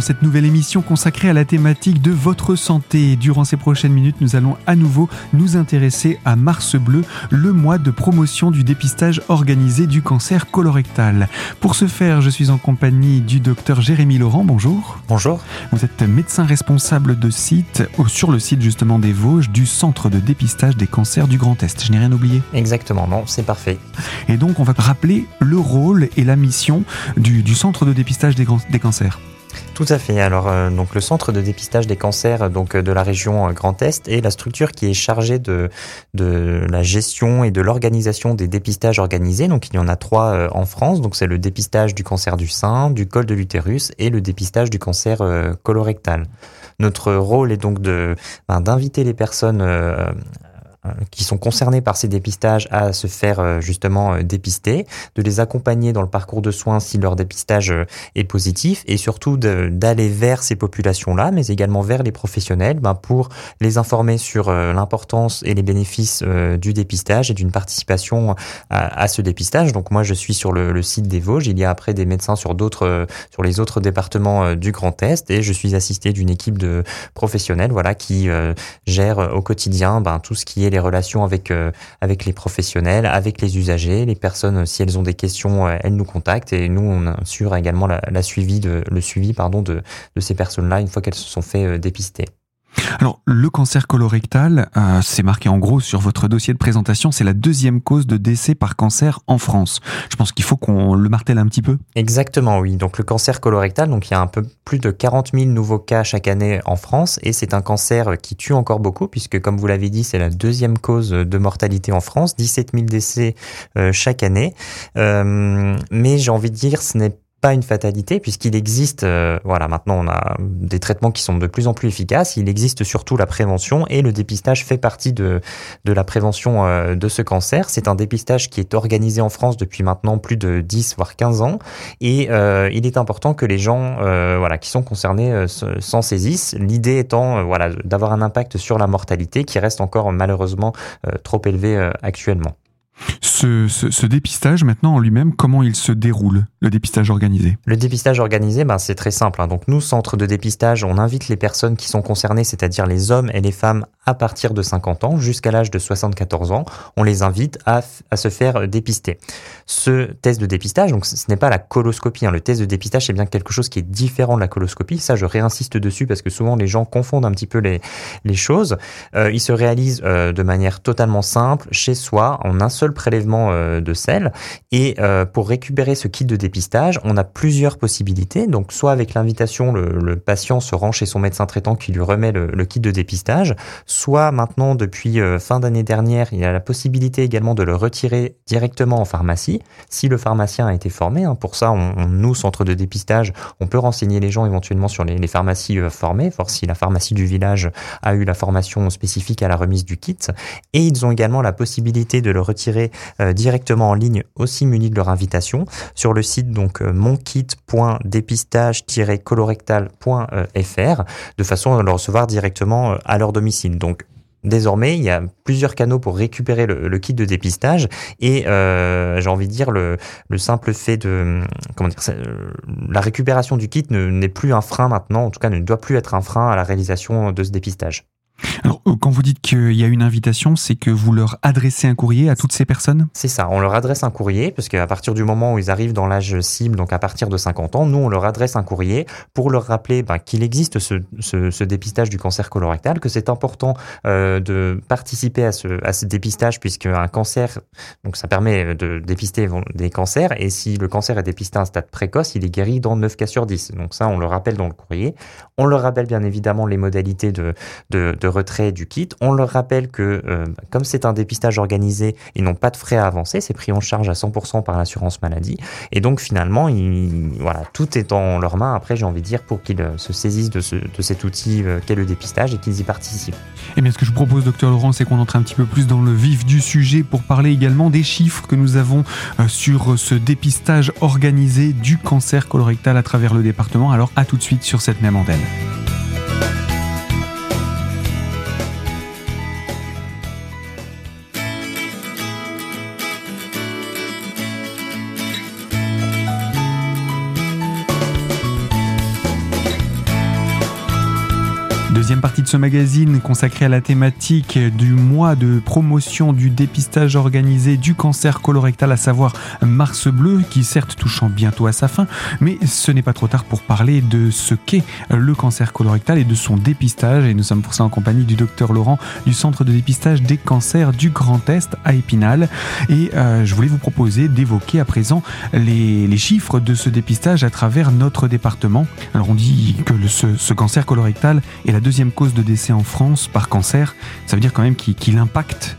dans cette nouvelle émission consacrée à la thématique de votre santé. Durant ces prochaines minutes, nous allons à nouveau nous intéresser à Mars Bleu, le mois de promotion du dépistage organisé du cancer colorectal. Pour ce faire, je suis en compagnie du docteur Jérémy Laurent. Bonjour. Bonjour. Vous êtes médecin responsable de site, sur le site justement des Vosges, du centre de dépistage des cancers du Grand Est. Je n'ai rien oublié Exactement, non, c'est parfait. Et donc, on va rappeler le rôle et la mission du, du centre de dépistage des, des cancers. Tout à fait. Alors, euh, donc le centre de dépistage des cancers donc euh, de la région euh, Grand Est est la structure qui est chargée de de la gestion et de l'organisation des dépistages organisés. Donc, il y en a trois en France. Donc, c'est le dépistage du cancer du sein, du col de l'utérus et le dépistage du cancer colorectal. Notre rôle est donc de ben, d'inviter les personnes euh, qui sont concernés par ces dépistages à se faire euh, justement euh, dépister, de les accompagner dans le parcours de soins si leur dépistage est positif et surtout d'aller vers ces populations-là, mais également vers les professionnels ben pour les informer sur l'importance et les bénéfices du dépistage et d'une participation à, ce dépistage. Donc moi je suis sur le, le, site des Vosges, il y a après des médecins sur d'autres sur les autres départements du Grand Est et je suis assisté d'une équipe de professionnels voilà qui gère au quotidien ben, tout ce qui est les relations avec euh, avec les professionnels, avec les usagers, les personnes si elles ont des questions, euh, elles nous contactent et nous on assure également la, la suivi de le suivi pardon de de ces personnes-là une fois qu'elles se sont fait euh, dépister. Alors, le cancer colorectal, euh, c'est marqué en gros sur votre dossier de présentation, c'est la deuxième cause de décès par cancer en France. Je pense qu'il faut qu'on le martèle un petit peu. Exactement, oui. Donc, le cancer colorectal, donc il y a un peu plus de 40 000 nouveaux cas chaque année en France et c'est un cancer qui tue encore beaucoup puisque, comme vous l'avez dit, c'est la deuxième cause de mortalité en France, 17 000 décès euh, chaque année. Euh, mais j'ai envie de dire, ce n'est pas une fatalité puisqu'il existe, euh, voilà, maintenant on a des traitements qui sont de plus en plus efficaces. Il existe surtout la prévention et le dépistage fait partie de de la prévention euh, de ce cancer. C'est un dépistage qui est organisé en France depuis maintenant plus de 10 voire 15 ans et euh, il est important que les gens, voilà, qui sont concernés s'en saisissent. L'idée étant, voilà, d'avoir un impact sur la mortalité qui reste encore malheureusement trop élevé actuellement. Ce, dépistage, maintenant en lui-même, comment il se déroule, le dépistage organisé? Le dépistage organisé, ben, c'est très simple. Hein. Donc nous, centre de dépistage, on invite les personnes qui sont concernées, c'est-à-dire les hommes et les femmes à partir de 50 ans jusqu'à l'âge de 74 ans, on les invite à, se faire dépister. Ce test de dépistage, donc ce n'est pas la coloscopie. Hein. Le test de dépistage, c'est bien quelque chose qui est différent de la coloscopie. Ça, je réinsiste dessus parce que souvent les gens confondent un petit peu les, les choses. Euh, il se réalise euh, de manière totalement simple chez soi en un seul prélèvement euh, de sel. Et euh, pour récupérer ce kit de dépistage, on a plusieurs possibilités. Donc, soit avec l'invitation, le, patient se rend chez son médecin traitant qui lui remet le, kit de dépistage, soit maintenant, depuis euh, fin d'année dernière, il y a la possibilité également de le retirer directement en pharmacie, si le pharmacien a été formé. Hein. Pour ça, on, nous, centre de dépistage, on peut renseigner les gens éventuellement sur les, les pharmacies formées, voir si la pharmacie du village a eu la formation spécifique à la remise du kit. Et ils ont également la possibilité de le retirer euh, directement en ligne aussi munis de leur invitation sur le site donc euh, monkit.dépistage-colorectal.fr de façon à le recevoir directement euh, à leur domicile. Donc Désormais, il y a plusieurs canaux pour récupérer le, kit de dépistage et j'ai envie de dire le, le, simple fait de comment dire la récupération du kit n'est plus un frein maintenant, en tout cas ne doit plus être un frein à la réalisation de ce dépistage. Alors, euh, quand vous dites qu'il y a une invitation, c'est que vous leur adressez un courrier à toutes ces personnes? C'est ça, on leur adresse un courrier, parce qu'à partir du moment où ils arrivent dans l'âge cible, donc à partir de 50 ans, nous, on leur adresse un courrier pour leur rappeler ben, qu'il existe ce, dépistage du cancer colorectal, que c'est important euh, de participer à ce, dépistage, puisque un cancer, donc ça permet de dépister des cancers, et si le cancer est dépisté à un stade précoce, il est guéri dans 9 cas sur 10. Donc ça, on le rappelle dans le courrier. On leur rappelle bien évidemment les modalités de, de, de retrait du kit. On leur rappelle que euh, comme c'est un dépistage organisé, ils n'ont pas de frais à avancer, c'est pris en charge à 100% par l'assurance maladie. Et donc finalement, voilà, tout est en leurs mains. Après, j'ai envie de dire pour qu'ils euh, se saisissent de, ce, cet outil euh, qu'est le dépistage et qu'ils y participent. Eh bien, ce que je propose, docteur Laurent, c'est qu'on entre un petit peu plus dans le vif du sujet pour parler également des chiffres que nous avons sur ce dépistage organisé du cancer colorectal à travers le département. Alors, à tout de suite sur cette même antenne. Deuxième partie de ce magazine consacrée à la thématique du mois de promotion du dépistage organisé du cancer colorectal, à savoir Mars Bleu, qui certes touchant bientôt à sa fin, mais ce n'est pas trop tard pour parler de ce qu'est le cancer colorectal et de son dépistage. Et nous sommes pour ça en compagnie du docteur Laurent du Centre de dépistage des cancers du Grand Est à Épinal. Et euh, je voulais vous proposer d'évoquer à présent les, chiffres de ce dépistage à travers notre département. Alors on dit que ce, cancer colorectal est la deuxième cause de décès en France par cancer. Ça veut dire quand même qu'il qu impacte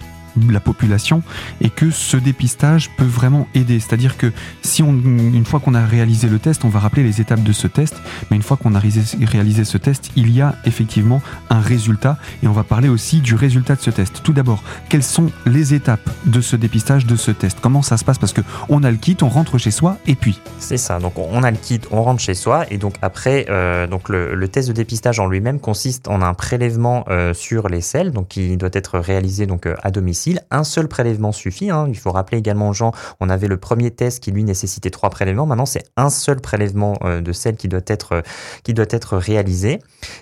la population et que ce dépistage peut vraiment aider. C'est-à-dire que si on, une fois qu'on a réalisé le test, on va rappeler les étapes de ce test, mais une fois qu'on a réalisé ce test, il y a effectivement un résultat et on va parler aussi du résultat de ce test. Tout d'abord, quelles sont les étapes de ce dépistage, de ce test? Comment ça se passe? Parce que on a le kit, on rentre chez soi et puis C'est ça. Donc on a le kit, on rentre chez soi et donc après, euh, donc le, le, test de dépistage en lui-même consiste en un prélèvement euh, sur les selles, donc qui doit être réalisé donc euh, à domicile un seul prélèvement suffit. Hein. Il faut rappeler également aux gens, on avait le premier test qui lui nécessitait trois prélèvements. Maintenant, c'est un seul prélèvement euh, de sel qui doit être euh, qui doit être réalisé.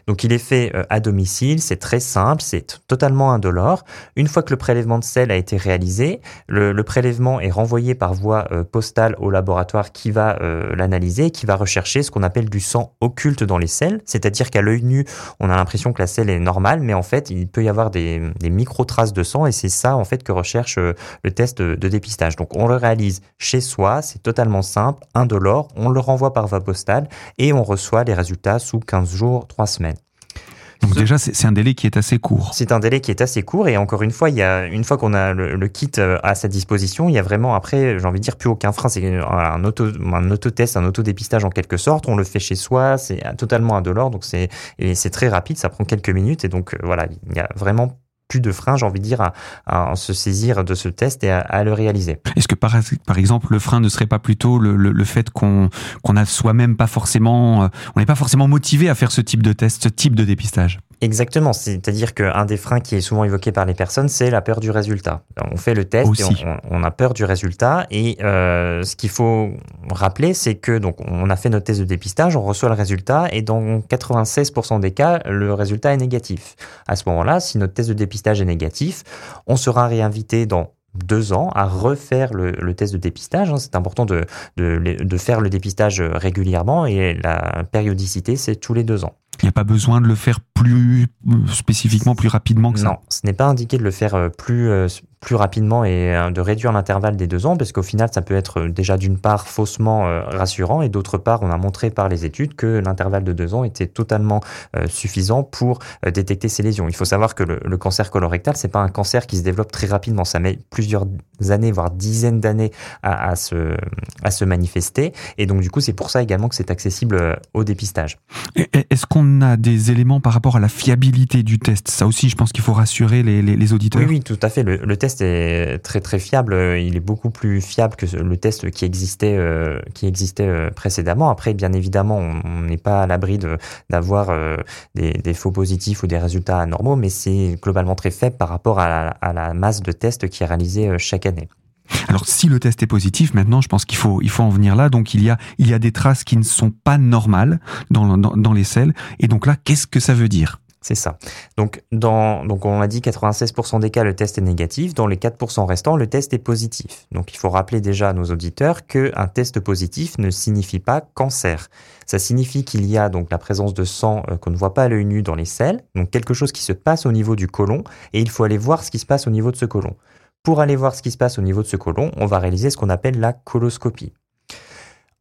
Donc, il est fait euh, à domicile. C'est très simple, c'est totalement indolore. Une fois que le prélèvement de sel a été réalisé, le, prélèvement est renvoyé par voie postale au laboratoire qui va l'analyser, qui va rechercher ce qu'on appelle du sang occulte dans les selles. C'est-à-dire qu'à l'œil nu, on a l'impression que la selle est normale, mais en fait, il peut y avoir des, des micro traces de sang et c'est ça en fait que recherche euh, le test de, dépistage. Donc on le réalise chez soi, c'est totalement simple, indolore, on le renvoie par voie postale et on reçoit les résultats sous 15 jours, 3 semaines. Donc déjà, c'est un délai qui est assez court. C'est un délai qui est assez court et encore une fois, il y a une fois qu'on a le, le, kit euh, à sa disposition, il y a vraiment après, j'ai envie de dire, plus aucun frein. C'est un auto, un autotest, un autodépistage en quelque sorte. On le fait chez soi, c'est totalement indolore, donc c'est c'est très rapide, ça prend quelques minutes et donc euh, voilà, il y a vraiment plus de frein, j'ai envie de dire, à, à, se saisir de ce test et à, le réaliser. Est-ce que par, exemple le frein ne serait pas plutôt le fait qu'on qu'on a soi-même pas forcément, euh, on n'est pas forcément motivé à faire ce type de test, ce type de dépistage? Exactement, c'est-à-dire qu'un des freins qui est souvent évoqué par les personnes, c'est la peur du résultat. On fait le test Aussi. et on, on, a peur du résultat. Et euh, ce qu'il faut rappeler, c'est que donc on a fait notre test de dépistage, on reçoit le résultat, et dans 96% des cas, le résultat est négatif. À ce moment-là, si notre test de dépistage est négatif, on sera réinvité dans deux ans à refaire le, le test de dépistage. C'est important de, de, de, faire le dépistage régulièrement et la périodicité, c'est tous les deux ans. Il n'y a pas besoin de le faire plus spécifiquement, plus rapidement que ça. Non, ce n'est pas indiqué de le faire plus, plus rapidement et de réduire l'intervalle des deux ans, parce qu'au final, ça peut être déjà d'une part faussement rassurant et d'autre part, on a montré par les études que l'intervalle de deux ans était totalement suffisant pour détecter ces lésions. Il faut savoir que le, le cancer colorectal, c'est pas un cancer qui se développe très rapidement, ça met plusieurs années, voire dizaines d'années à, à, se, à se manifester, et donc du coup, c'est pour ça également que c'est accessible au dépistage. Est-ce qu'on a des éléments par rapport à la fiabilité du test? Ça aussi, je pense qu'il faut rassurer les, les, les, auditeurs. Oui, oui, tout à fait. Le, le, test est très très fiable. Il est beaucoup plus fiable que le test qui existait euh, qui existait euh, précédemment. Après, bien évidemment, on n'est pas à l'abri d'avoir euh, des, faux positifs ou des résultats anormaux, mais c'est globalement très faible par rapport à la, à la masse de tests qui est réalisée chaque année. Alors si le test est positif, maintenant je pense qu'il faut il faut en venir là. Donc il y a il y a des traces qui ne sont pas normales dans dans, dans les selles. Et donc là, qu'est-ce que ça veut dire? C'est ça. Donc, on a dit 96% des cas, le test est négatif. Dans les 4% restants, le test est positif. Donc, il faut rappeler déjà à nos auditeurs qu'un test positif ne signifie pas cancer. Ça signifie qu'il y a donc la présence de sang euh, qu'on ne voit pas à l'œil nu dans les selles, donc quelque chose qui se passe au niveau du côlon, et il faut aller voir ce qui se passe au niveau de ce côlon. Pour aller voir ce qui se passe au niveau de ce côlon, on va réaliser ce qu'on appelle la coloscopie.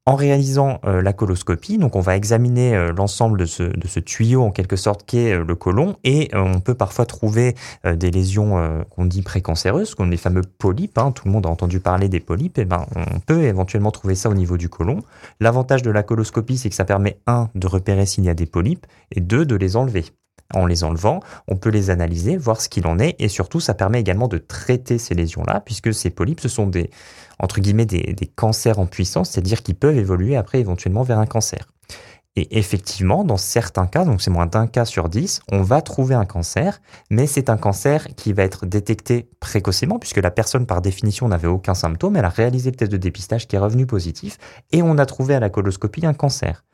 En réalisant euh, la coloscopie, donc on va examiner euh, l'ensemble de ce, tuyau en quelque sorte qu'est euh, le côlon et on peut parfois trouver des lésions qu'on dit précancéreuses, qu'on les fameux polypes. Hein, tout le monde a entendu parler des polypes. Et ben on peut éventuellement trouver ça au niveau du côlon. L'avantage de la coloscopie, c'est que ça permet un de repérer s'il y a des polypes et deux de les enlever. En les enlevant, on peut les analyser, voir ce qu'il en est, et surtout, ça permet également de traiter ces lésions-là, puisque ces polypes, ce sont des, entre guillemets, des, cancers en puissance, c'est-à-dire qu'ils peuvent évoluer après éventuellement vers un cancer. Et effectivement, dans certains cas, donc c'est moins d'un cas sur dix, on va trouver un cancer, mais c'est un cancer qui va être détecté précocement, puisque la personne, par définition, n'avait aucun symptôme, elle a réalisé le test de dépistage qui est revenu positif, et on a trouvé à la coloscopie un cancer.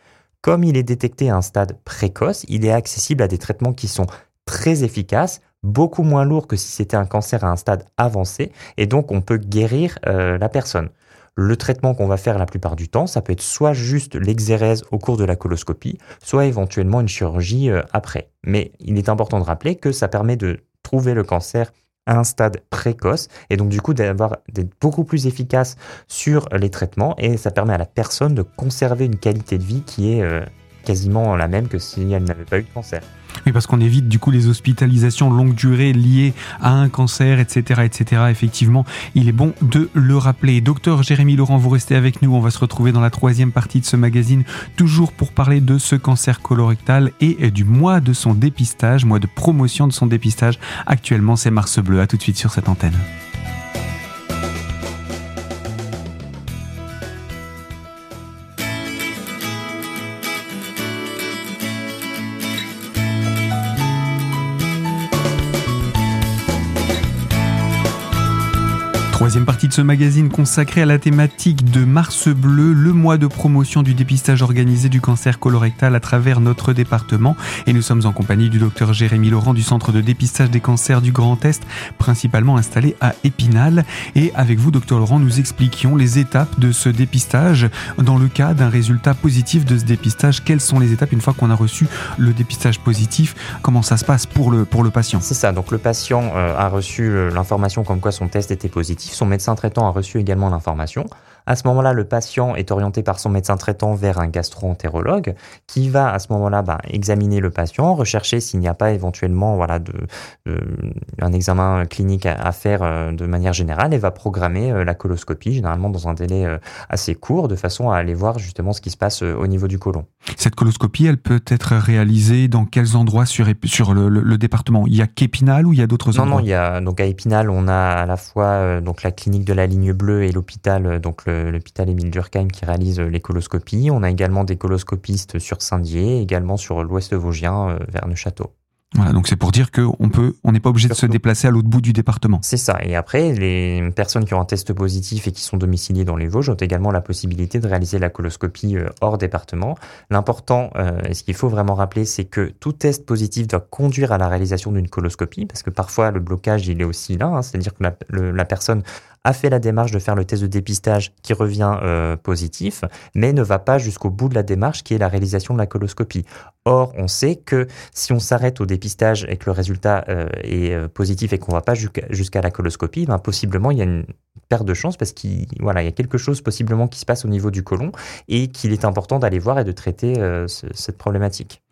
Comme il est détecté à un stade précoce, il est accessible à des traitements qui sont très efficaces, beaucoup moins lourds que si c'était un cancer à un stade avancé, et donc on peut guérir euh, la personne. Le traitement qu'on va faire la plupart du temps, ça peut être soit juste l'exérèse au cours de la coloscopie, soit éventuellement une chirurgie euh, après. Mais il est important de rappeler que ça permet de trouver le cancer un stade précoce. Et donc du coup d'avoir d'être beaucoup plus efficace sur les traitements. Et ça permet à la personne de conserver une qualité de vie qui est euh, quasiment la même que si elle n'avait pas eu de cancer. Oui, parce qu'on évite du coup les hospitalisations longue durée liées à un cancer, etc., etc. Effectivement, il est bon de le rappeler. Docteur Jérémy Laurent, vous restez avec nous. On va se retrouver dans la troisième partie de ce magazine, toujours pour parler de ce cancer colorectal et du mois de son dépistage, mois de promotion de son dépistage. Actuellement, c'est Mars Bleu. À tout de suite sur cette antenne. Troisième partie de ce magazine consacré à la thématique de Mars Bleu, le mois de promotion du dépistage organisé du cancer colorectal à travers notre département. Et nous sommes en compagnie du docteur Jérémy Laurent du centre de dépistage des cancers du Grand Est, principalement installé à Épinal. Et avec vous, docteur Laurent, nous expliquions les étapes de ce dépistage. Dans le cas d'un résultat positif de ce dépistage, quelles sont les étapes une fois qu'on a reçu le dépistage positif? Comment ça se passe pour le, pour le patient? C'est ça, donc le patient euh, a reçu euh, l'information comme quoi son test était positif médecin traitant a reçu également l'information. À ce moment-là, le patient est orienté par son médecin traitant vers un gastro-entérologue qui va à ce moment-là bah, examiner le patient, rechercher s'il n'y a pas éventuellement voilà, de, un examen clinique à, faire euh, de manière générale et va programmer euh, la coloscopie, généralement dans un délai euh, assez court, de façon à aller voir justement ce qui se passe au niveau du côlon. Cette coloscopie, elle peut être réalisée dans quels endroits sur, sur le, département? Il y a qu'Épinal ou il y a d'autres endroits Non, non, il y a, donc à Épinal, on a à la fois donc la clinique de la ligne bleue et l'hôpital, donc le l'hôpital Émile Durkheim qui réalise euh, les coloscopies. On a également des coloscopistes sur Saint-Dié, également sur l'ouest vosgien euh, vers Neuchâteau. Voilà, donc c'est pour dire qu'on peut, on n'est pas obligé de se déplacer à l'autre bout du département. C'est ça. Et après, les personnes qui ont un test positif et qui sont domiciliées dans les Vosges ont également la possibilité de réaliser la coloscopie euh, hors département. L'important, et ce qu'il faut vraiment rappeler, c'est que tout test positif doit conduire à la réalisation d'une coloscopie, parce que parfois le blocage, il est aussi là, hein. c'est-à-dire que la, la personne a fait la démarche de faire le test de dépistage qui revient euh, positif, mais ne va pas jusqu'au bout de la démarche qui est la réalisation de la coloscopie. Or, on sait que si on s'arrête au dépistage et que le résultat euh, est euh, positif et qu'on ne va pas jusqu'à la coloscopie, ben, possiblement il y a une perte de chance parce qu'il y a quelque chose possiblement qui se passe au niveau du côlon et qu'il est important d'aller voir et de traiter cette problématique.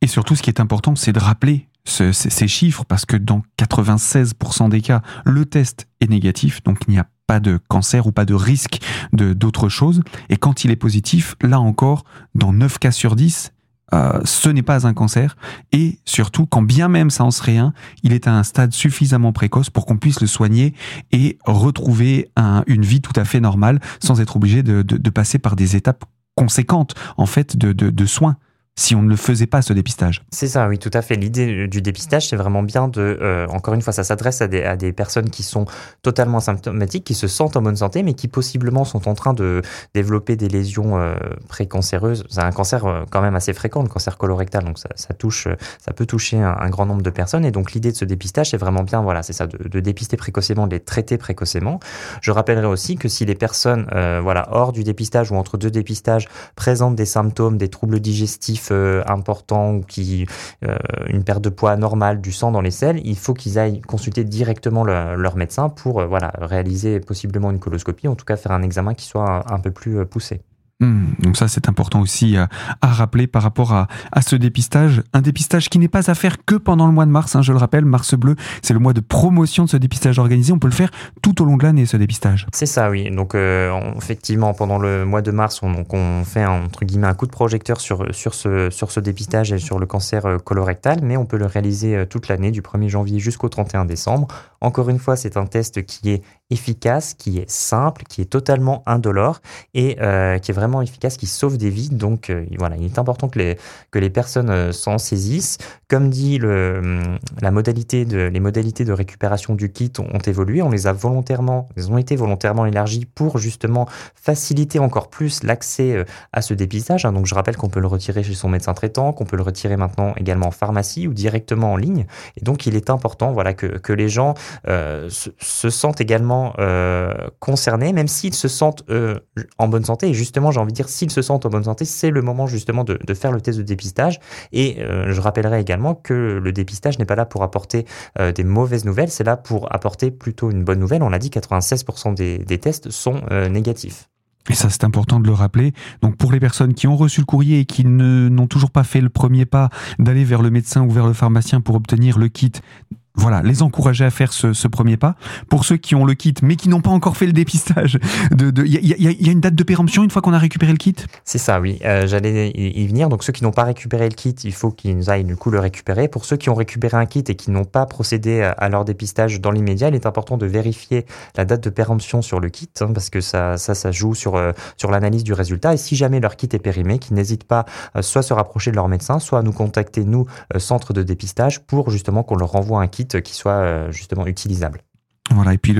Et surtout, ce qui est important, c'est de rappeler ces chiffres parce que dans 96% des cas, le test est négatif, donc il n'y a pas de cancer ou pas de risque de d'autres choses. Et quand il est positif, là encore, dans 9 cas sur 10, euh, ce n'est pas un cancer. Et surtout, quand bien même ça en serait un, il est à un stade suffisamment précoce pour qu'on puisse le soigner et retrouver une vie tout à fait normale sans être obligé de, passer par des étapes conséquentes en fait de soins si on ne le faisait pas ce dépistage. C'est ça, oui, tout à fait. L'idée du dépistage, c'est vraiment bien de, euh, encore une fois, ça s'adresse à des, personnes qui sont totalement asymptomatiques, qui se sentent en bonne santé, mais qui possiblement sont en train de développer des lésions euh, précancéreuses. C'est un cancer euh, quand même assez fréquent, le cancer colorectal, donc ça, touche, ça peut toucher un, grand nombre de personnes. Et donc l'idée de ce dépistage, c'est vraiment bien, voilà, c'est ça, de, dépister précocement, de les traiter précocement. Je rappellerai aussi que si les personnes, voilà, hors du dépistage ou entre deux dépistages, présentent des symptômes, des troubles digestifs euh, important ou qui euh, une perte de poids normale du sang dans les selles, il faut qu'ils aillent consulter directement leur médecin pour euh, voilà réaliser possiblement une coloscopie, en tout cas faire un examen qui soit un peu plus poussé. Hmm, donc ça, c'est important aussi à, rappeler par rapport à, ce dépistage. Un dépistage qui n'est pas à faire que pendant le mois de mars, hein, je le rappelle, Mars Bleu, c'est le mois de promotion de ce dépistage organisé. On peut le faire tout au long de l'année, ce dépistage. C'est ça, oui. Donc euh, effectivement, pendant le mois de mars, on, fait entre guillemets un coup de projecteur sur, ce, sur ce dépistage et sur le cancer euh, colorectal, mais on peut le réaliser euh, toute l'année, du 1er janvier jusqu'au 31 décembre. Encore une fois, c'est un test qui est efficace, qui est simple, qui est totalement indolore et qui est vraiment efficaces, qui sauvent des vies. Donc voilà, il est important que les, que les personnes s'en saisissent. Comme dit le, la modalité de, les modalités de récupération du kit ont, évolué, on les a volontairement, elles ont été volontairement élargies pour justement faciliter encore plus l'accès à ce dépistage. Hein. Donc je rappelle qu'on peut le retirer chez son médecin traitant, qu'on peut le retirer maintenant également en pharmacie ou directement en ligne. Et donc il est important voilà, que les gens euh, se, sentent également euh, concernés, même s'ils se sentent euh, en bonne santé. Et justement, j'ai envie de dire, s'ils se sentent en bonne santé, c'est le moment justement de, faire le test de dépistage. Et je rappellerai également que le dépistage n'est pas là pour apporter des mauvaises nouvelles, c'est là pour apporter plutôt une bonne nouvelle. On l'a dit, 96% des, des tests sont négatifs. Et ça, c'est important de le rappeler. Donc, pour les personnes qui ont reçu le courrier et qui n'ont toujours pas fait le premier pas d'aller vers le médecin ou vers le pharmacien pour obtenir le kit, voilà, les encourager à faire ce, premier pas. Pour ceux qui ont le kit, mais qui n'ont pas encore fait le dépistage, il y, a, une date de péremption une fois qu'on a récupéré le kit? C'est ça, oui. Euh, j'allais y venir. Donc ceux qui n'ont pas récupéré le kit, il faut qu'ils aillent du coup le récupérer. Pour ceux qui ont récupéré un kit et qui n'ont pas procédé à, leur dépistage dans l'immédiat, il est important de vérifier la date de péremption sur le kit, hein, parce que ça, ça, joue sur, euh, sur l'analyse du résultat. Et si jamais leur kit est périmé, qu'ils n'hésitent pas euh, soit à se rapprocher de leur médecin, soit à nous contacter, nous, centre de dépistage, pour justement qu'on leur renvoie un kit qui soit justement utilisable. Voilà, et puis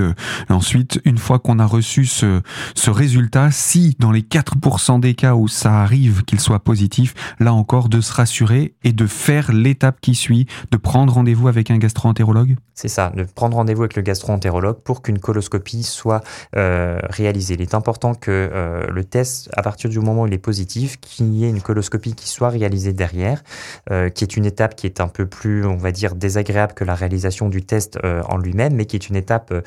ensuite, une fois qu'on a reçu ce, ce résultat, si dans les 4% des cas où ça arrive qu'il soit positif, là encore, de se rassurer et de faire l'étape qui suit, de prendre rendez-vous avec un gastro-entérologue? C'est ça, de prendre rendez-vous avec le gastro-entérologue pour qu'une coloscopie soit euh, réalisée. Il est important que euh, le test, à partir du moment où il est positif, qu'il y ait une coloscopie qui soit réalisée derrière, euh, qui est une étape qui est un peu plus, on va dire, désagréable que la réalisation du test en lui-même, mais qui est une étape euh,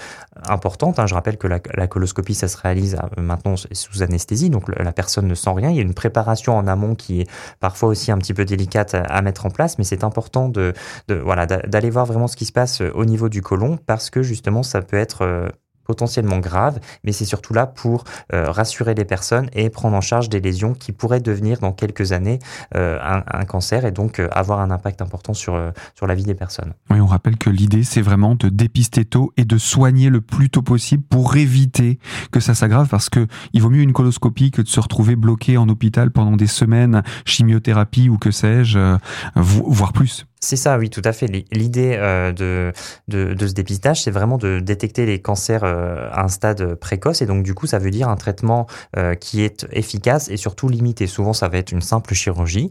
importante. Hein. Je rappelle que la, coloscopie, ça se réalise euh, maintenant sous anesthésie, donc la personne ne sent rien. Il y a une préparation en amont qui est parfois aussi un petit peu délicate à, mettre en place, mais c'est important d'aller voir vraiment ce qui se passe euh, au niveau du côlon parce que justement ça peut être potentiellement grave, mais c'est surtout là pour euh, rassurer les personnes et prendre en charge des lésions qui pourraient devenir dans quelques années euh, un, cancer et donc euh, avoir un impact important sur, sur la vie des personnes. Oui, on rappelle que l'idée, c'est vraiment de dépister tôt et de soigner le plus tôt possible pour éviter que ça s'aggrave parce que il vaut mieux une coloscopie que de se retrouver bloqué en hôpital pendant des semaines, chimiothérapie ou que sais-je, voire plus. C'est ça, oui, tout à fait. L'idée euh, de, de, ce dépistage, c'est vraiment de détecter les cancers euh, à un stade précoce. Et donc, du coup, ça veut dire un traitement euh, qui est efficace et surtout limité. Souvent, ça va être une simple chirurgie.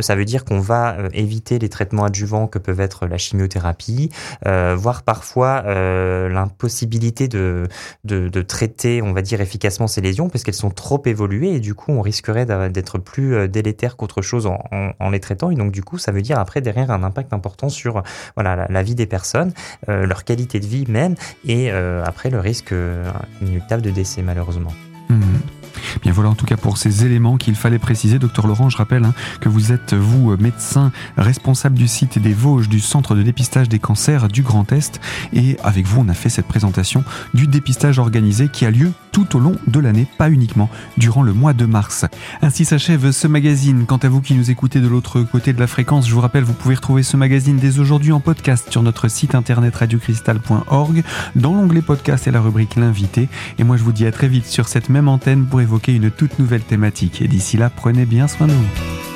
ça veut dire qu'on va éviter les traitements adjuvants que peuvent être la chimiothérapie, voire parfois l'impossibilité de, de, traiter, on va dire, efficacement ces lésions parce qu'elles sont trop évoluées et du coup, on risquerait d'être plus délétère qu'autre chose en, en, les traitant. Et donc, du coup, ça veut dire après derrière un impact important sur voilà, la, vie des personnes, euh, leur qualité de vie même, et euh, après le risque euh, inéluctable de décès malheureusement. Mmh. Bien voilà en tout cas pour ces éléments qu'il fallait préciser. Docteur Laurent, je rappelle hein, que vous êtes, vous, médecin responsable du site des Vosges du Centre de dépistage des cancers du Grand Est. Et avec vous, on a fait cette présentation du dépistage organisé qui a lieu tout au long de l'année, pas uniquement durant le mois de mars. Ainsi s'achève ce magazine. Quant à vous qui nous écoutez de l'autre côté de la fréquence, je vous rappelle, vous pouvez retrouver ce magazine dès aujourd'hui en podcast sur notre site internet radiocristal.org dans l'onglet podcast et la rubrique l'invité. Et moi, je vous dis à très vite sur cette même antenne pour évoquer une toute nouvelle thématique. Et d'ici là, prenez bien soin de vous.